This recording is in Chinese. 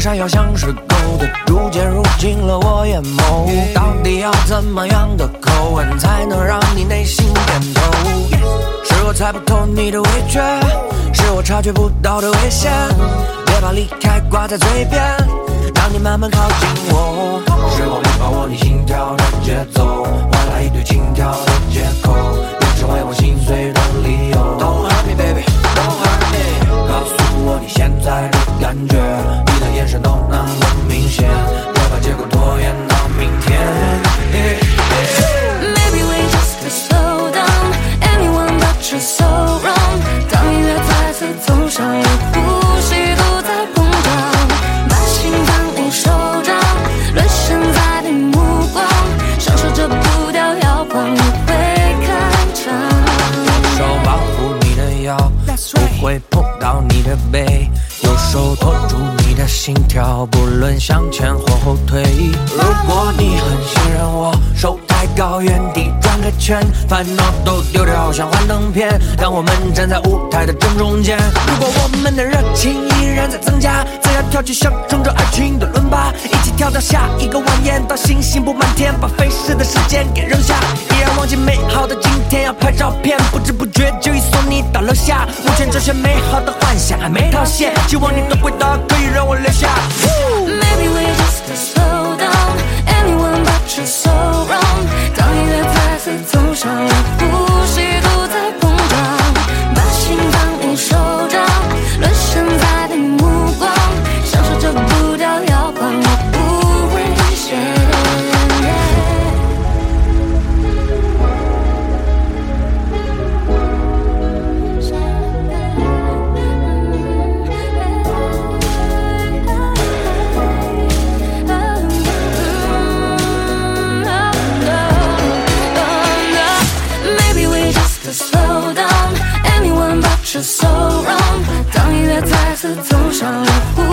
闪耀像是勾的，逐渐入侵了我眼眸。到底要怎么样的口吻才能让你内心点头？是我猜不透你的味觉，是我察觉不到的危险。别把离开挂在嘴边，当你慢慢靠近我。是我没把眼神都那么明显，别把结果拖延到明天。Maybe we just could slow down. Anyone but you so wrong. 当音乐再次走上了呼吸都在碰撞，把心放你手掌，沦陷在你目光，享受这步调摇晃，你会看场。手保护你的腰，不会碰到你的背，右手托住你的心跳，不论向前或后退。如果你很信任我，手抬高，原地转个圈，烦恼都丢掉，像幻灯片，让我们站在舞台的正中间。如果我们的热情依然在增加，再要跳起象征着爱情的伦巴，一起跳到下一个晚宴，到星星布满天，把飞逝的时间给扔下，忘记美好的今天，要拍照片，不知不觉就已送你到楼下。目前这些美好的幻想还没套现，希望你的回答，可以让我留下。Maybe we 次走上了湖。